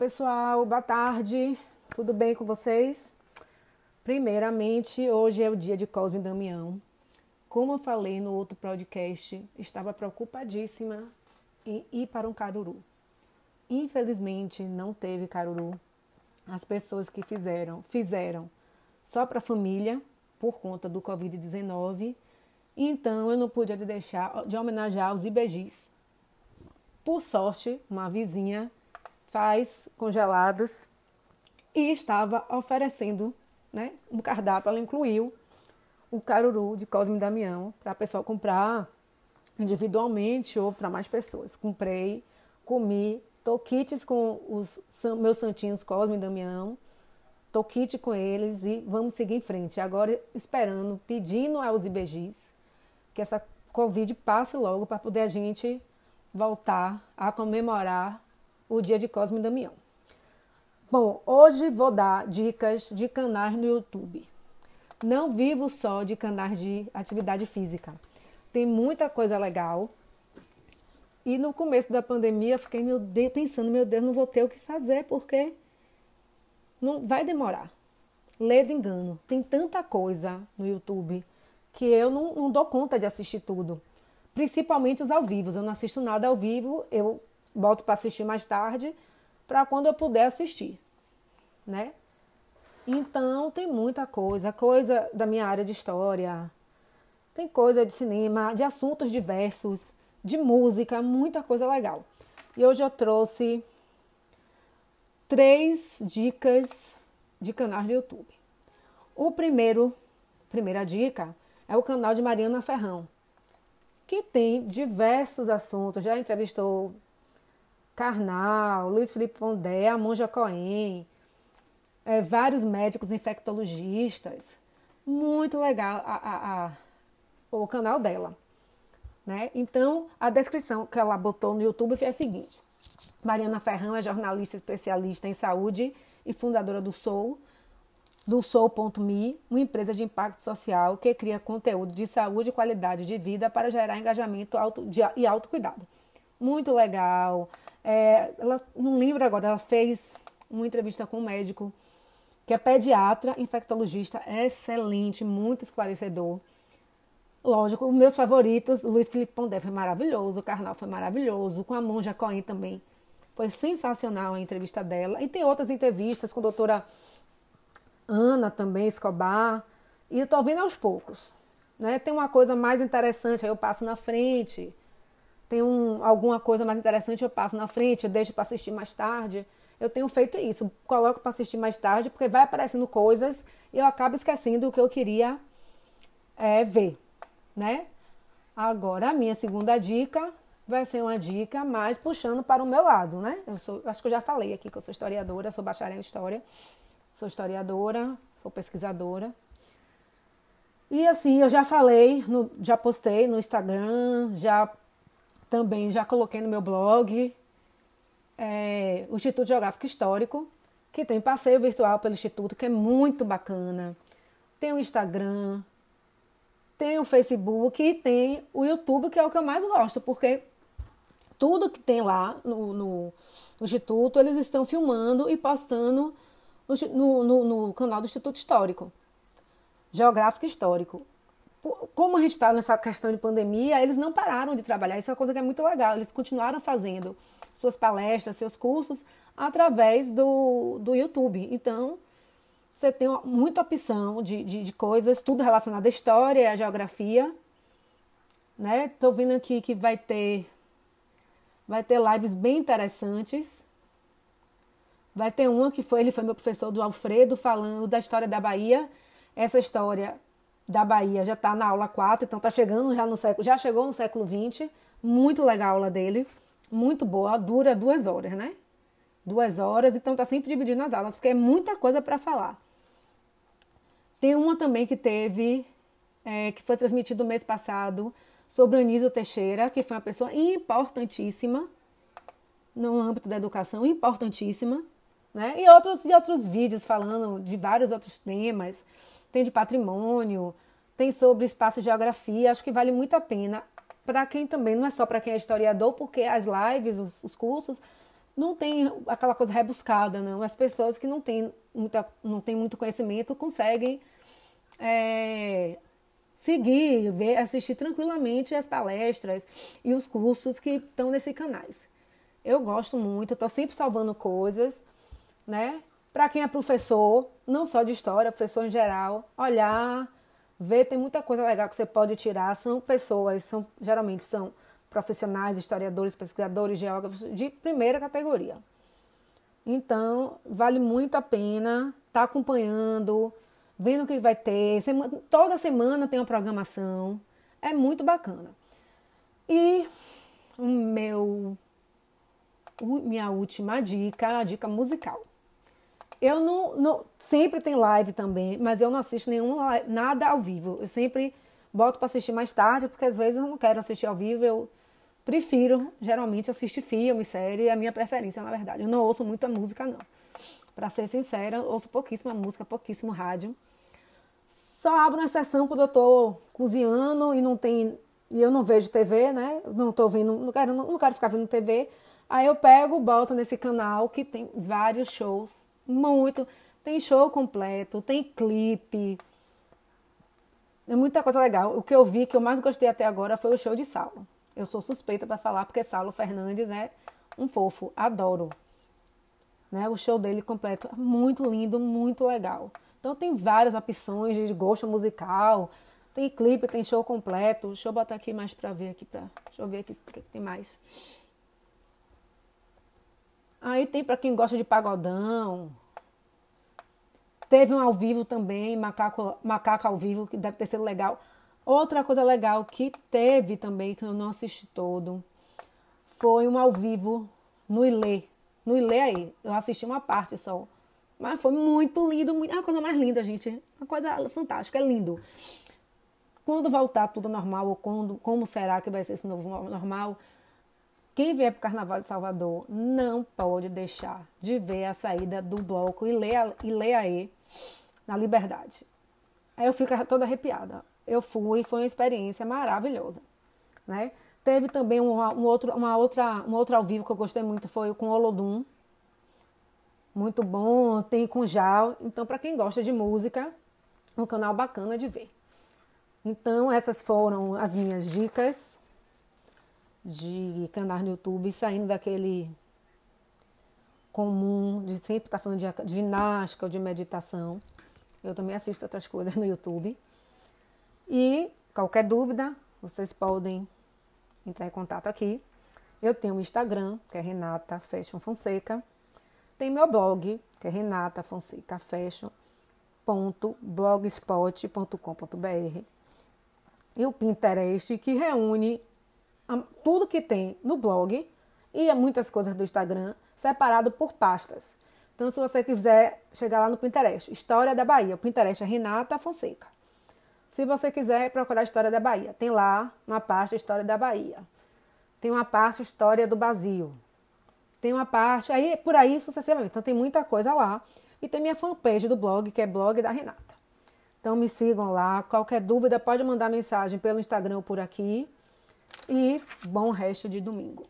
pessoal, boa tarde. Tudo bem com vocês? Primeiramente, hoje é o dia de Cosme Damião. Como eu falei no outro podcast, estava preocupadíssima em ir para um caruru. Infelizmente, não teve caruru. As pessoas que fizeram, fizeram só para a família, por conta do Covid-19. Então, eu não podia deixar de homenagear os IBGs. Por sorte, uma vizinha faz congelados e estava oferecendo né, um cardápio. Ela incluiu o caruru de Cosme Damião para a pessoa comprar individualmente ou para mais pessoas. Comprei, comi, tô kits com os meus santinhos Cosme e Damião, tô kit com eles e vamos seguir em frente. Agora esperando, pedindo aos IBGs que essa Covid passe logo para poder a gente voltar a comemorar o dia de Cosme e Damião. Bom, hoje vou dar dicas de canais no YouTube. Não vivo só de canais de atividade física. Tem muita coisa legal. E no começo da pandemia fiquei meu Deus, pensando, meu Deus, não vou ter o que fazer porque não vai demorar. Ledo engano. Tem tanta coisa no YouTube que eu não, não dou conta de assistir tudo. Principalmente os ao vivo. Eu não assisto nada ao vivo. Eu boto para assistir mais tarde, para quando eu puder assistir, né? Então tem muita coisa, coisa da minha área de história, tem coisa de cinema, de assuntos diversos, de música, muita coisa legal. E hoje eu trouxe três dicas de canais do YouTube. O primeiro, primeira dica é o canal de Mariana Ferrão, que tem diversos assuntos, já entrevistou Karnal, Luiz Felipe Pondé, a Monja Cohen, é, vários médicos infectologistas. Muito legal a, a, a, o canal dela. Né? Então, a descrição que ela botou no YouTube foi a seguinte: Mariana Ferrão é jornalista especialista em saúde e fundadora do Soul, do Soul.me, uma empresa de impacto social que cria conteúdo de saúde e qualidade de vida para gerar engajamento e autocuidado. Muito legal. É, ela não lembro agora, ela fez uma entrevista com um médico que é pediatra, infectologista, excelente, muito esclarecedor. Lógico, os meus favoritos, Luiz Felipe Pondé foi maravilhoso, o Carnal foi maravilhoso, com a Monja Cohen também. Foi sensacional a entrevista dela. E tem outras entrevistas com a doutora Ana também, Escobar. E eu tô vendo aos poucos. Né? Tem uma coisa mais interessante, aí eu passo na frente tem um, alguma coisa mais interessante, eu passo na frente, eu deixo para assistir mais tarde. Eu tenho feito isso, coloco para assistir mais tarde, porque vai aparecendo coisas e eu acabo esquecendo o que eu queria é, ver, né? Agora, a minha segunda dica vai ser uma dica mais puxando para o meu lado, né? Eu sou, acho que eu já falei aqui que eu sou historiadora, sou bacharel em história, sou historiadora, sou pesquisadora. E assim, eu já falei, no, já postei no Instagram, já também já coloquei no meu blog é, o Instituto Geográfico Histórico, que tem passeio virtual pelo Instituto, que é muito bacana. Tem o Instagram, tem o Facebook e tem o YouTube, que é o que eu mais gosto, porque tudo que tem lá no, no, Instituto, eles estão filmando e postando no, no, no canal do Instituto Histórico, Geográfico Histórico como a gente está nessa questão de pandemia, eles não pararam de trabalhar. Isso é uma coisa que é muito legal. Eles continuaram fazendo suas palestras, seus cursos através do, do YouTube. Então, você tem muita opção de, de, de coisas, tudo relacionado à história à geografia. Né? Tô vendo aqui que vai ter vai ter lives bem interessantes. Vai ter uma que foi, ele foi meu professor do Alfredo, falando da história da Bahia. Essa história da Bahia já está na aula 4, então está chegando já no século, já chegou no século 20. Muito legal a aula dele, muito boa, dura duas horas, né? Duas horas, então está sempre dividindo as aulas, porque é muita coisa para falar. Tem uma também que teve, é, que foi transmitido mês passado, sobre o Anísio Teixeira, que foi uma pessoa importantíssima no âmbito da educação, importantíssima, né? E outros, e outros vídeos falando de vários outros temas tem de patrimônio, tem sobre espaço e geografia. Acho que vale muito a pena para quem também, não é só para quem é historiador, porque as lives, os, os cursos, não tem aquela coisa rebuscada, não. As pessoas que não têm, muita, não têm muito conhecimento conseguem é, seguir, ver, assistir tranquilamente as palestras e os cursos que estão nesses canais. Eu gosto muito, estou sempre salvando coisas, né? Para quem é professor, não só de história, professor em geral, olhar, ver, tem muita coisa legal que você pode tirar. São pessoas, são geralmente são profissionais, historiadores, pesquisadores, geógrafos de primeira categoria. Então, vale muito a pena estar tá acompanhando, vendo o que vai ter. Semana, toda semana tem uma programação. É muito bacana. E o meu minha última dica, a dica musical. Eu não, não, sempre tem live também, mas eu não assisto nenhum nada ao vivo. Eu sempre boto para assistir mais tarde, porque às vezes eu não quero assistir ao vivo, eu prefiro geralmente assistir filme, série, é a minha preferência, na verdade. Eu não ouço muita música não. Para ser sincera, ouço pouquíssima música, pouquíssimo rádio. Só abro uma sessão quando eu tô cozinhando e não tem e eu não vejo TV, né? Não tô vendo, não quero, não quero ficar vendo TV. Aí eu pego, boto nesse canal que tem vários shows, muito. Tem show completo, tem clipe. É muita coisa legal. O que eu vi que eu mais gostei até agora foi o show de Saulo. Eu sou suspeita para falar porque Saulo Fernandes é um fofo, adoro. Né? O show dele completo, muito lindo, muito legal. Então tem várias opções de gosto musical. Tem clipe, tem show completo. Deixa eu botar aqui mais para ver aqui para, deixa eu ver aqui que tem mais. Aí tem para quem gosta de pagodão. Teve um ao vivo também, macaco, macaco ao vivo, que deve ter sido legal. Outra coisa legal que teve também, que eu não assisti todo, foi um ao vivo no Ilê. No Ilê aí, eu assisti uma parte só. Mas foi muito lindo, muito, é a coisa mais linda, gente. Uma coisa fantástica, é lindo. Quando voltar tudo normal, ou quando, como será que vai ser esse novo normal, quem vier para o Carnaval de Salvador não pode deixar de ver a saída do bloco e ler, e ler aí na Liberdade. Aí eu fico toda arrepiada. Eu fui, foi uma experiência maravilhosa, né? Teve também um, um outro, uma outra, um outro ao vivo que eu gostei muito, foi com Olodum. Muito bom, tem com Jal. Então, para quem gosta de música, um canal bacana de ver. Então, essas foram as minhas dicas de canais no YouTube, saindo daquele comum de sempre estar tá falando de ginástica ou de meditação. Eu também assisto outras coisas no YouTube. E qualquer dúvida, vocês podem entrar em contato aqui. Eu tenho o Instagram, que é Renata Fashion Fonseca. Tem meu blog, que é Renata Fonseca Fashion blogspot.com.br e o Pinterest que reúne tudo que tem no blog e muitas coisas do Instagram separado por pastas. Então, se você quiser chegar lá no Pinterest, História da Bahia, o Pinterest é Renata Fonseca. Se você quiser procurar História da Bahia, tem lá uma parte História da Bahia. Tem uma parte História do Brasil. Tem uma parte, aí por aí sucessivamente. Então tem muita coisa lá. E tem minha fanpage do blog, que é blog da Renata. Então me sigam lá. Qualquer dúvida pode mandar mensagem pelo Instagram ou por aqui e bom resto de domingo.